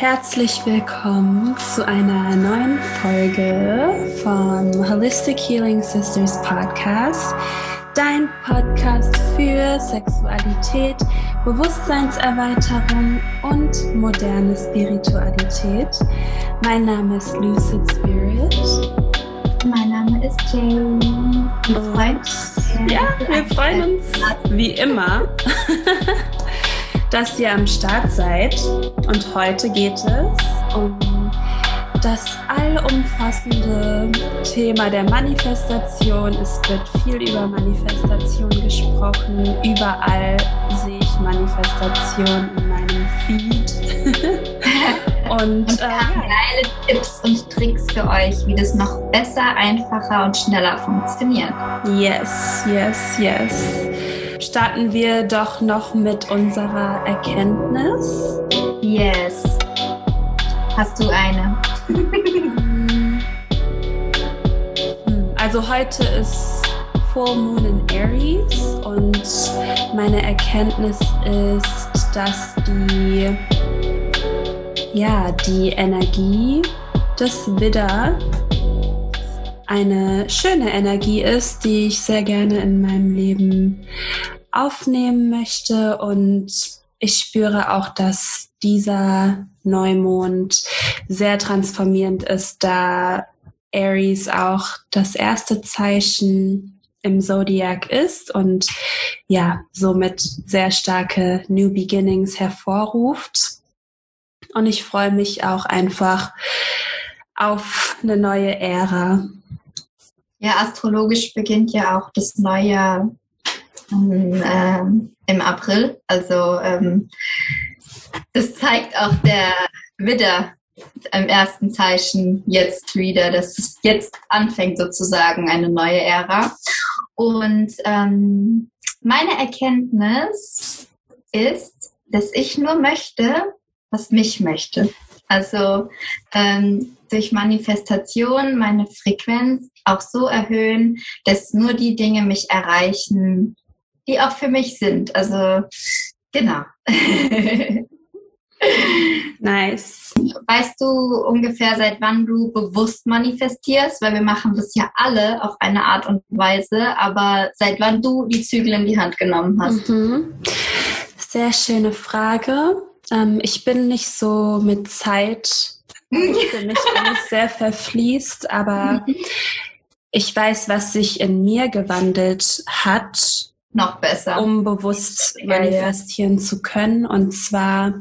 herzlich willkommen zu einer neuen Folge vom Holistic Healing Sisters Podcast, dein Podcast für Sexualität, Bewusstseinserweiterung und moderne Spiritualität. Mein Name ist Lucid Spirit. Mein Name ist Jane. Wir freuen uns. Ja, wir freuen uns wie immer. dass ihr am Start seid. Und heute geht es um das allumfassende Thema der Manifestation. Es wird viel über Manifestation gesprochen. Überall sehe ich Manifestation in meinem Feed. und äh, geile Tipps und Tricks für euch, wie das noch besser, einfacher und schneller funktioniert. Yes, yes, yes starten wir doch noch mit unserer Erkenntnis. Yes. Hast du eine? also heute ist Full Moon in Aries und meine Erkenntnis ist, dass die ja, die Energie des Widder eine schöne Energie ist, die ich sehr gerne in meinem Leben aufnehmen möchte. Und ich spüre auch, dass dieser Neumond sehr transformierend ist, da Aries auch das erste Zeichen im Zodiac ist und ja, somit sehr starke New Beginnings hervorruft. Und ich freue mich auch einfach auf eine neue Ära. Ja, astrologisch beginnt ja auch das neue ähm, im April. Also ähm, das zeigt auch der Widder im ersten Zeichen jetzt wieder, dass es jetzt anfängt sozusagen eine neue Ära. Und ähm, meine Erkenntnis ist, dass ich nur möchte, was mich möchte. Also ähm, durch Manifestation meine Frequenz auch so erhöhen, dass nur die Dinge mich erreichen, die auch für mich sind. Also genau. nice. Weißt du ungefähr, seit wann du bewusst manifestierst? Weil wir machen das ja alle auf eine Art und Weise, aber seit wann du die Zügel in die Hand genommen hast? Mhm. Sehr schöne Frage. Ähm, ich bin nicht so mit Zeit, für mich alles sehr verfließt, aber ich weiß, was sich in mir gewandelt hat. Noch besser. Um bewusst manifestieren zu können. Und zwar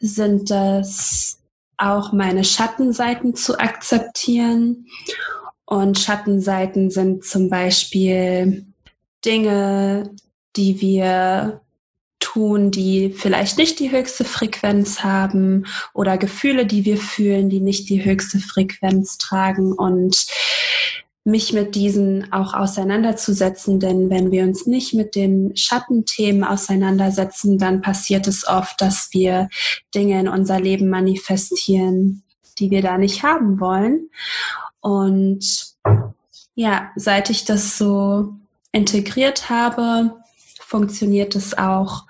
sind das auch meine Schattenseiten zu akzeptieren. Und Schattenseiten sind zum Beispiel Dinge, die wir tun, die vielleicht nicht die höchste Frequenz haben oder Gefühle, die wir fühlen, die nicht die höchste Frequenz tragen und mich mit diesen auch auseinanderzusetzen, denn wenn wir uns nicht mit den Schattenthemen auseinandersetzen, dann passiert es oft, dass wir Dinge in unser Leben manifestieren, die wir da nicht haben wollen. Und ja, seit ich das so integriert habe, funktioniert es auch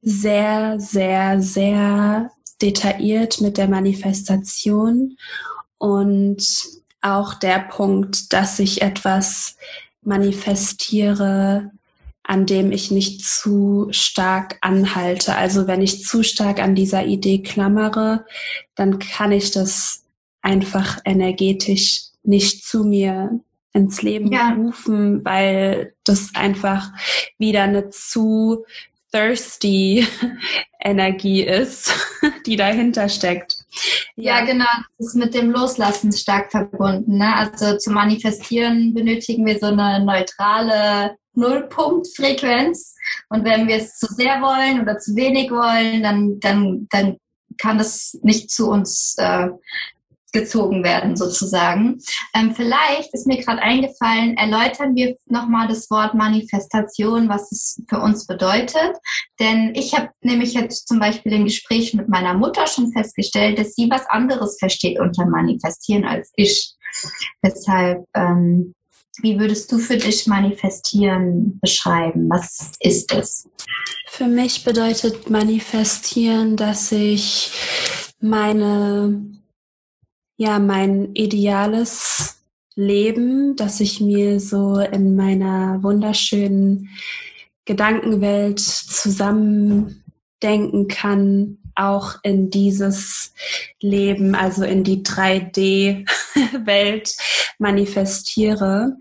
sehr, sehr, sehr detailliert mit der Manifestation und auch der Punkt, dass ich etwas manifestiere, an dem ich nicht zu stark anhalte. Also wenn ich zu stark an dieser Idee klammere, dann kann ich das einfach energetisch nicht zu mir ins Leben ja. rufen, weil das einfach wieder eine zu thirsty Energie ist, die dahinter steckt. Ja, ja, genau. Das ist mit dem Loslassen stark verbunden. Ne? Also zu manifestieren benötigen wir so eine neutrale Nullpunktfrequenz. Und wenn wir es zu sehr wollen oder zu wenig wollen, dann, dann, dann kann das nicht zu uns äh, gezogen werden sozusagen. Ähm, vielleicht ist mir gerade eingefallen, erläutern wir nochmal das Wort Manifestation, was es für uns bedeutet. Denn ich habe nämlich jetzt zum Beispiel im Gespräch mit meiner Mutter schon festgestellt, dass sie was anderes versteht unter Manifestieren als ich. Deshalb, ähm, wie würdest du für dich Manifestieren beschreiben? Was ist es? Für mich bedeutet Manifestieren, dass ich meine, ja, mein ideales Leben, das ich mir so in meiner wunderschönen Gedankenwelt zusammendenken kann, auch in dieses Leben, also in die 3D-Welt manifestiere.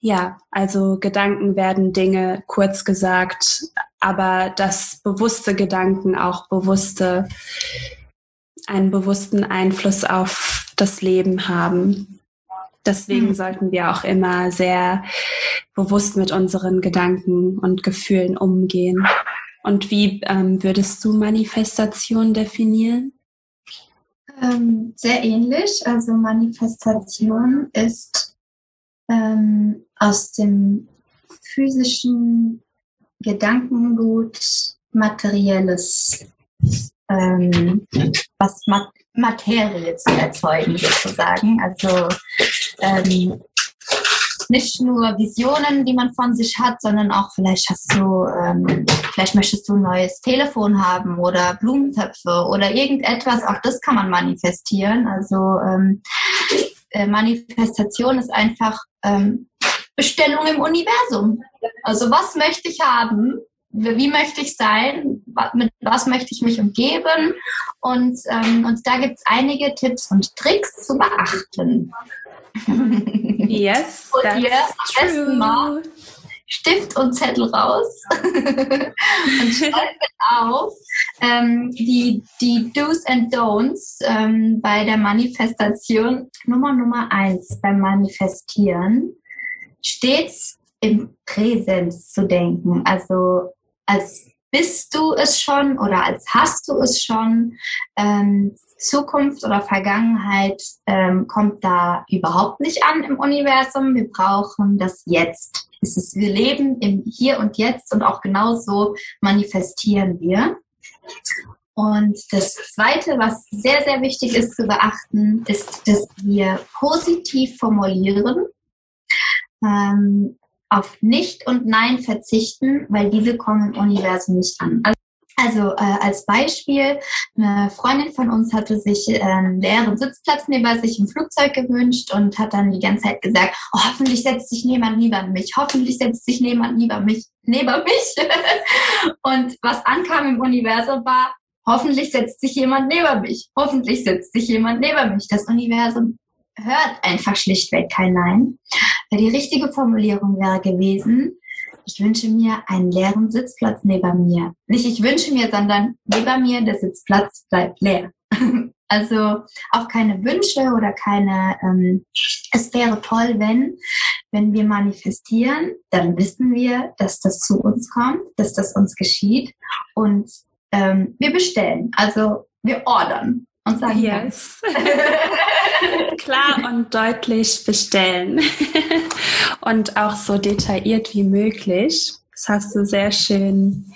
Ja, also Gedanken werden Dinge, kurz gesagt, aber dass bewusste Gedanken auch bewusste, einen bewussten Einfluss auf das Leben haben. Deswegen mhm. sollten wir auch immer sehr bewusst mit unseren Gedanken und Gefühlen umgehen. Und wie ähm, würdest du Manifestation definieren? Ähm, sehr ähnlich. Also Manifestation ist ähm, aus dem physischen Gedankengut materielles, ähm, was Materie zu erzeugen sozusagen. Also ähm, nicht nur Visionen, die man von sich hat, sondern auch vielleicht hast du, ähm, vielleicht möchtest du ein neues Telefon haben oder Blumentöpfe oder irgendetwas. Auch das kann man manifestieren. Also ähm, äh, Manifestation ist einfach ähm, Bestellung im Universum. Also was möchte ich haben? Wie möchte ich sein? Mit was möchte ich mich umgeben? Und, ähm, und da gibt es einige Tipps und Tricks zu beachten. Yes, und ihr am besten mal Stift und Zettel raus und schreibt auf ähm, die, die Do's and Don'ts ähm, bei der Manifestation. Nummer Nummer eins beim Manifestieren stets im Präsens zu denken. Also als bist du es schon oder als hast du es schon. Ähm, Zukunft oder Vergangenheit ähm, kommt da überhaupt nicht an im Universum. Wir brauchen das Jetzt. Es ist, wir leben im Hier und Jetzt und auch genauso manifestieren wir. Und das Zweite, was sehr, sehr wichtig ist zu beachten, ist, dass wir positiv formulieren, ähm, auf Nicht und Nein verzichten, weil diese kommen im Universum nicht an. Also äh, als Beispiel, eine Freundin von uns hatte sich äh, einen leeren Sitzplatz neben sich im Flugzeug gewünscht und hat dann die ganze Zeit gesagt, oh, hoffentlich setzt sich niemand neben mich, hoffentlich setzt sich niemand neben mich, neben mich. und was ankam im Universum war, hoffentlich setzt sich jemand neben mich, hoffentlich setzt sich jemand neben mich. Das Universum hört einfach schlichtweg kein Nein. Die richtige Formulierung wäre gewesen, ich wünsche mir einen leeren Sitzplatz neben mir. Nicht ich wünsche mir, sondern neben mir der Sitzplatz bleibt leer. Also auch keine Wünsche oder keine, ähm, es wäre toll, wenn, wenn wir manifestieren, dann wissen wir, dass das zu uns kommt, dass das uns geschieht und ähm, wir bestellen, also wir ordern und sagen yes. klar und deutlich bestellen und auch so detailliert wie möglich. Das hast du sehr schön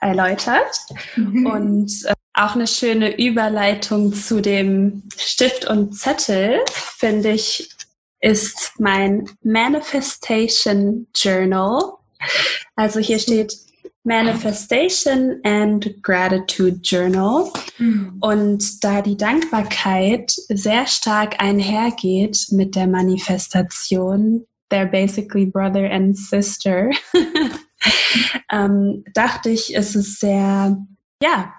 erläutert mhm. und äh, auch eine schöne Überleitung zu dem Stift und Zettel, finde ich, ist mein Manifestation Journal. Also hier steht Manifestation and Gratitude Journal. Mhm. Und da die Dankbarkeit sehr stark einhergeht mit der Manifestation, they're basically brother and sister, ähm, dachte ich, ist es sehr, ja,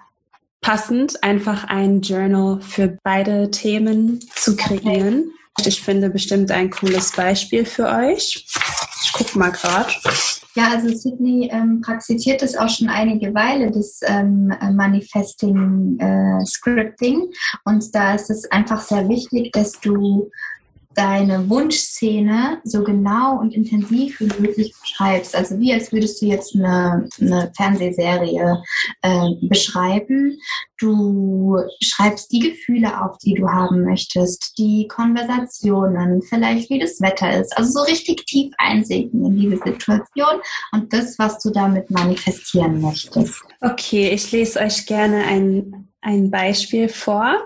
passend, einfach ein Journal für beide Themen zu kreieren. Ich finde bestimmt ein cooles Beispiel für euch. Ich gucke mal gerade. Ja, also Sydney ähm, praktiziert das auch schon einige Weile, das ähm, Manifesting äh, Scripting. Und da ist es einfach sehr wichtig, dass du deine Wunschszene so genau und intensiv wie möglich beschreibst. Also wie als würdest du jetzt eine, eine Fernsehserie äh, beschreiben. Du schreibst die Gefühle auf, die du haben möchtest, die Konversationen, vielleicht wie das Wetter ist. Also so richtig tief einsinken in diese Situation und das, was du damit manifestieren möchtest. Okay, ich lese euch gerne ein ein Beispiel vor,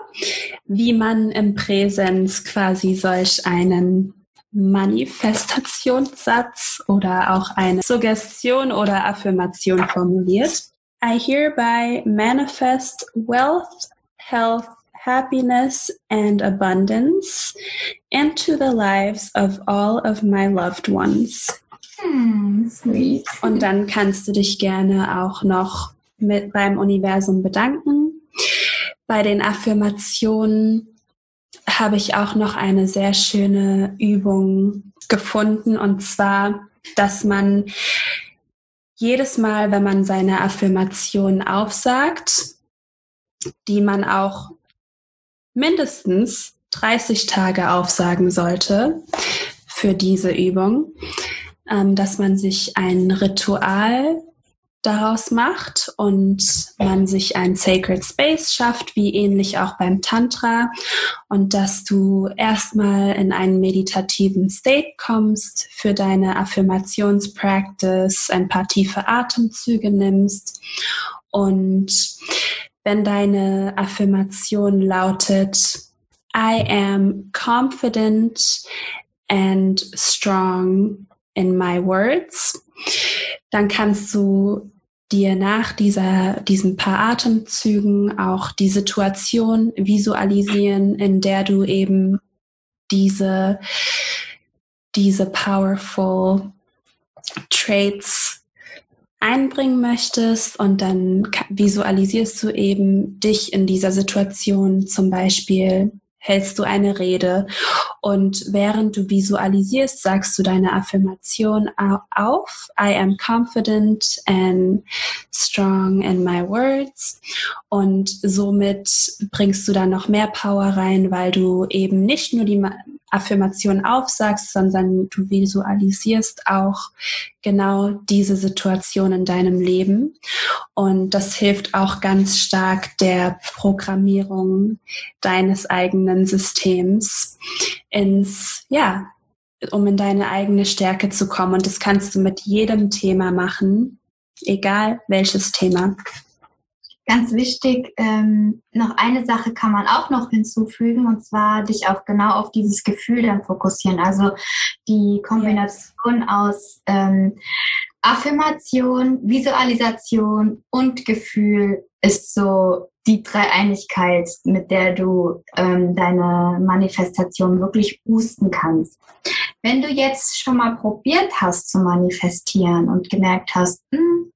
wie man im Präsens quasi solch einen Manifestationssatz oder auch eine Suggestion oder Affirmation formuliert. I hereby manifest wealth, health, happiness, and abundance into the lives of all of my loved ones. Hm, sweet. Und dann kannst du dich gerne auch noch mit beim Universum bedanken. Bei den Affirmationen habe ich auch noch eine sehr schöne Übung gefunden und zwar, dass man jedes Mal, wenn man seine Affirmation aufsagt, die man auch mindestens 30 Tage aufsagen sollte für diese Übung, ähm, dass man sich ein Ritual daraus macht und man sich ein Sacred Space schafft, wie ähnlich auch beim Tantra. Und dass du erstmal in einen meditativen State kommst für deine Affirmationspractice, ein paar tiefe Atemzüge nimmst. Und wenn deine Affirmation lautet I am confident and strong in my words, dann kannst du dir nach dieser, diesen paar Atemzügen auch die Situation visualisieren, in der du eben diese, diese powerful Traits einbringen möchtest. Und dann visualisierst du eben dich in dieser Situation zum Beispiel hältst du eine Rede und während du visualisierst, sagst du deine Affirmation auf. I am confident and strong in my words. Und somit bringst du dann noch mehr Power rein, weil du eben nicht nur die Affirmation aufsagst, sondern du visualisierst auch genau diese Situation in deinem Leben. Und das hilft auch ganz stark der Programmierung deines eigenen Systems ins, ja, um in deine eigene Stärke zu kommen. Und das kannst du mit jedem Thema machen, egal welches Thema. Ganz wichtig, ähm, noch eine Sache kann man auch noch hinzufügen, und zwar dich auch genau auf dieses Gefühl dann fokussieren. Also die Kombination yes. aus ähm, Affirmation, Visualisation und Gefühl ist so die Dreieinigkeit, mit der du ähm, deine Manifestation wirklich boosten kannst. Wenn du jetzt schon mal probiert hast zu manifestieren und gemerkt hast, hm,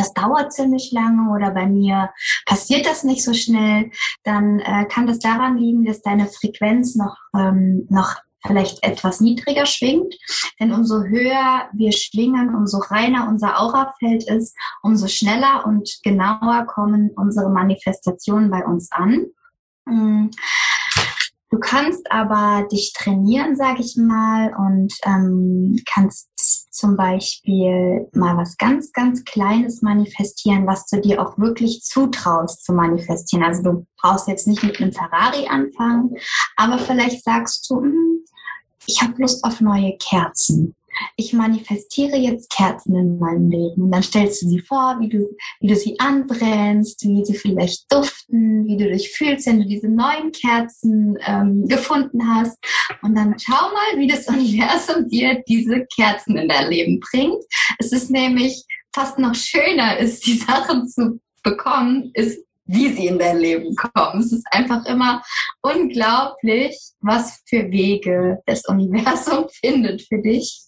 das dauert ziemlich lange oder bei mir passiert das nicht so schnell, dann äh, kann das daran liegen, dass deine Frequenz noch, ähm, noch vielleicht etwas niedriger schwingt. Denn umso höher wir schwingen, umso reiner unser Aurafeld ist, umso schneller und genauer kommen unsere Manifestationen bei uns an. Du kannst aber dich trainieren, sage ich mal, und ähm, kannst zum Beispiel mal was ganz, ganz Kleines manifestieren, was du dir auch wirklich zutraust zu manifestieren. Also du brauchst jetzt nicht mit einem Ferrari anfangen, aber vielleicht sagst du, hm, ich habe Lust auf neue Kerzen ich manifestiere jetzt Kerzen in meinem Leben. Und dann stellst du sie vor, wie du, wie du sie anbrennst, wie sie vielleicht duften, wie du dich fühlst, wenn du diese neuen Kerzen ähm, gefunden hast. Und dann schau mal, wie das Universum dir diese Kerzen in dein Leben bringt. Es ist nämlich fast noch schöner, ist die Sachen zu bekommen, ist wie sie in dein Leben kommen. Es ist einfach immer unglaublich, was für Wege das Universum findet für dich.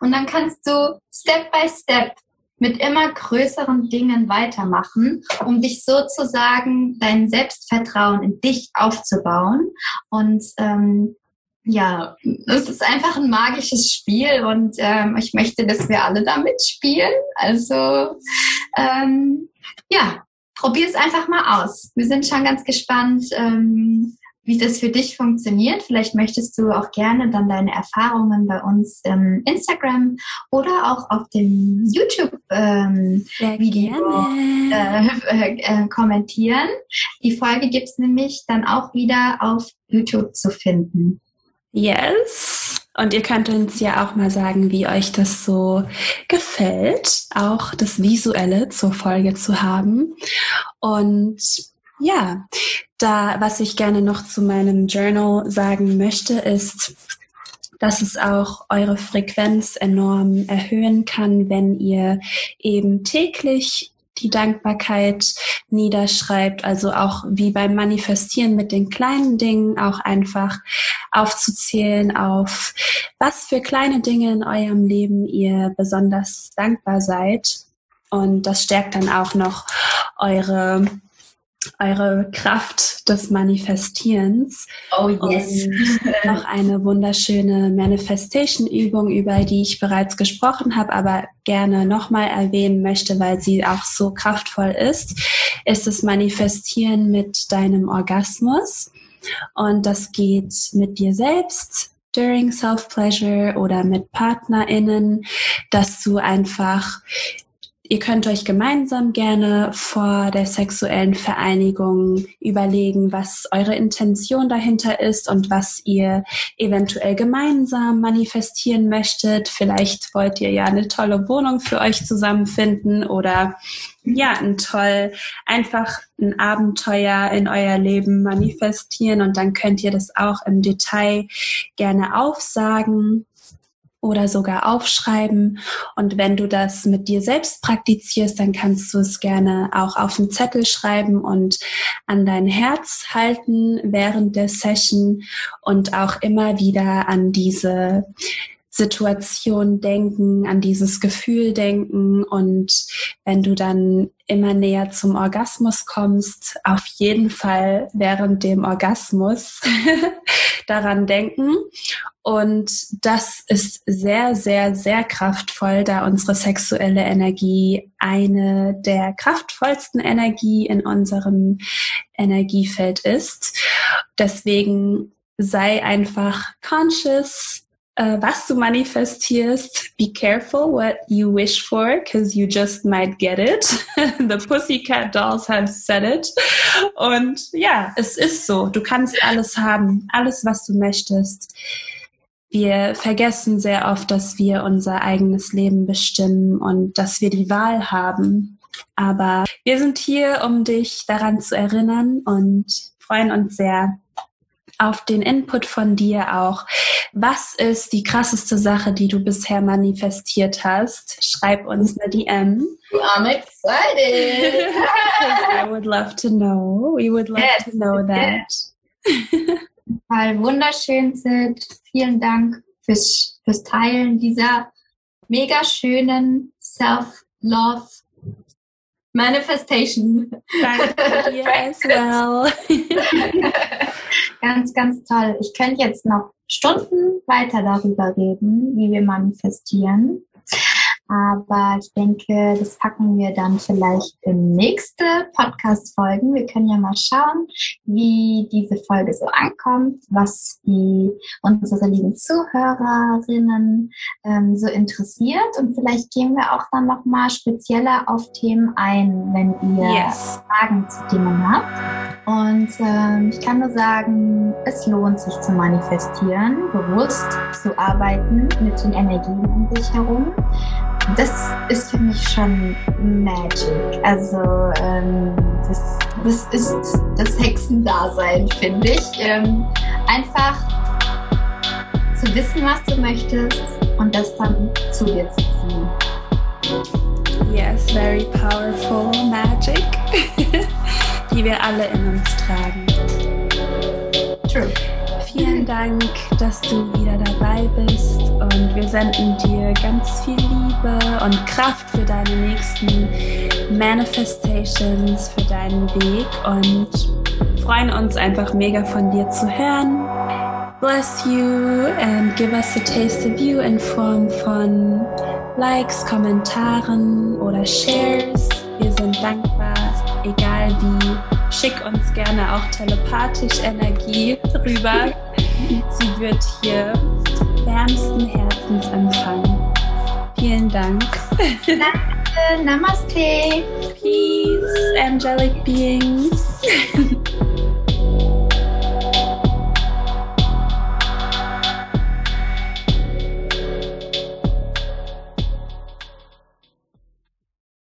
Und dann kannst du Step by Step mit immer größeren Dingen weitermachen, um dich sozusagen dein Selbstvertrauen in dich aufzubauen. Und ähm, ja, es ist einfach ein magisches Spiel und ähm, ich möchte, dass wir alle damit spielen. Also ähm, ja, probier es einfach mal aus. Wir sind schon ganz gespannt, ähm, wie das für dich funktioniert. Vielleicht möchtest du auch gerne dann deine Erfahrungen bei uns im Instagram oder auch auf dem YouTube-Video ähm, äh, äh, äh, kommentieren. Die Folge gibt es nämlich dann auch wieder auf YouTube zu finden. Yes. Und ihr könnt uns ja auch mal sagen, wie euch das so gefällt, auch das Visuelle zur Folge zu haben. Und ja, da, was ich gerne noch zu meinem Journal sagen möchte, ist, dass es auch eure Frequenz enorm erhöhen kann, wenn ihr eben täglich die Dankbarkeit niederschreibt, also auch wie beim Manifestieren mit den kleinen Dingen auch einfach aufzuzählen auf was für kleine Dinge in eurem Leben ihr besonders dankbar seid. Und das stärkt dann auch noch eure eure Kraft des Manifestierens. Oh yes. Und noch eine wunderschöne Manifestation-Übung, über die ich bereits gesprochen habe, aber gerne nochmal erwähnen möchte, weil sie auch so kraftvoll ist, ist das Manifestieren mit deinem Orgasmus. Und das geht mit dir selbst, during Self-Pleasure oder mit PartnerInnen, dass du einfach Ihr könnt euch gemeinsam gerne vor der sexuellen Vereinigung überlegen, was eure Intention dahinter ist und was ihr eventuell gemeinsam manifestieren möchtet. Vielleicht wollt ihr ja eine tolle Wohnung für euch zusammenfinden oder ja, ein toll, einfach ein Abenteuer in euer Leben manifestieren und dann könnt ihr das auch im Detail gerne aufsagen oder sogar aufschreiben. Und wenn du das mit dir selbst praktizierst, dann kannst du es gerne auch auf einen Zettel schreiben und an dein Herz halten während der Session und auch immer wieder an diese Situation denken, an dieses Gefühl denken und wenn du dann immer näher zum Orgasmus kommst, auf jeden Fall während dem Orgasmus daran denken. Und das ist sehr, sehr, sehr kraftvoll, da unsere sexuelle Energie eine der kraftvollsten Energie in unserem Energiefeld ist. Deswegen sei einfach conscious uh, was du manifestierst, be careful what you wish for, because you just might get it. The Pussycat Dolls have said it. Und ja, es ist so. Du kannst alles haben, alles, was du möchtest. Wir vergessen sehr oft, dass wir unser eigenes Leben bestimmen und dass wir die Wahl haben. Aber wir sind hier, um dich daran zu erinnern und freuen uns sehr, auf den Input von dir auch. Was ist die krasseste Sache, die du bisher manifestiert hast? Schreib uns eine DM. I'm excited. I would love to know. We would love yes. to know that. Weil wunderschön sind. Vielen Dank fürs, fürs Teilen dieser mega schönen Self-Love Manifestation. Danke dir as well. ganz, ganz toll. Ich könnte jetzt noch Stunden weiter darüber reden, wie wir manifestieren. Aber ich denke, das packen wir dann vielleicht in nächste Podcast-Folgen. Wir können ja mal schauen, wie diese Folge so ankommt, was die unsere lieben Zuhörerinnen ähm, so interessiert. Und vielleicht gehen wir auch dann nochmal spezieller auf Themen ein, wenn ihr yes. Fragen zu Themen habt. Und ähm, ich kann nur sagen, es lohnt sich zu manifestieren, bewusst zu arbeiten mit den Energien um dich herum das ist für mich schon Magic. Also ähm, das, das ist das Hexendasein, finde ich. Ähm, einfach zu wissen, was du möchtest und das dann zu dir zu ziehen. Yes, very powerful magic, die wir alle in uns tragen. True. Vielen Dank, dass du wieder dabei bist und wir senden dir ganz viel Liebe und Kraft für deine nächsten Manifestations, für deinen Weg und freuen uns einfach mega von dir zu hören. Bless you and give us a taste of you in Form von Likes, Kommentaren oder Shares. Wir sind dankbar, egal wie Schick uns gerne auch telepathisch Energie rüber. Sie wird hier wärmsten Herzens empfangen. Vielen Dank. Danke. Namaste. Peace, angelic beings.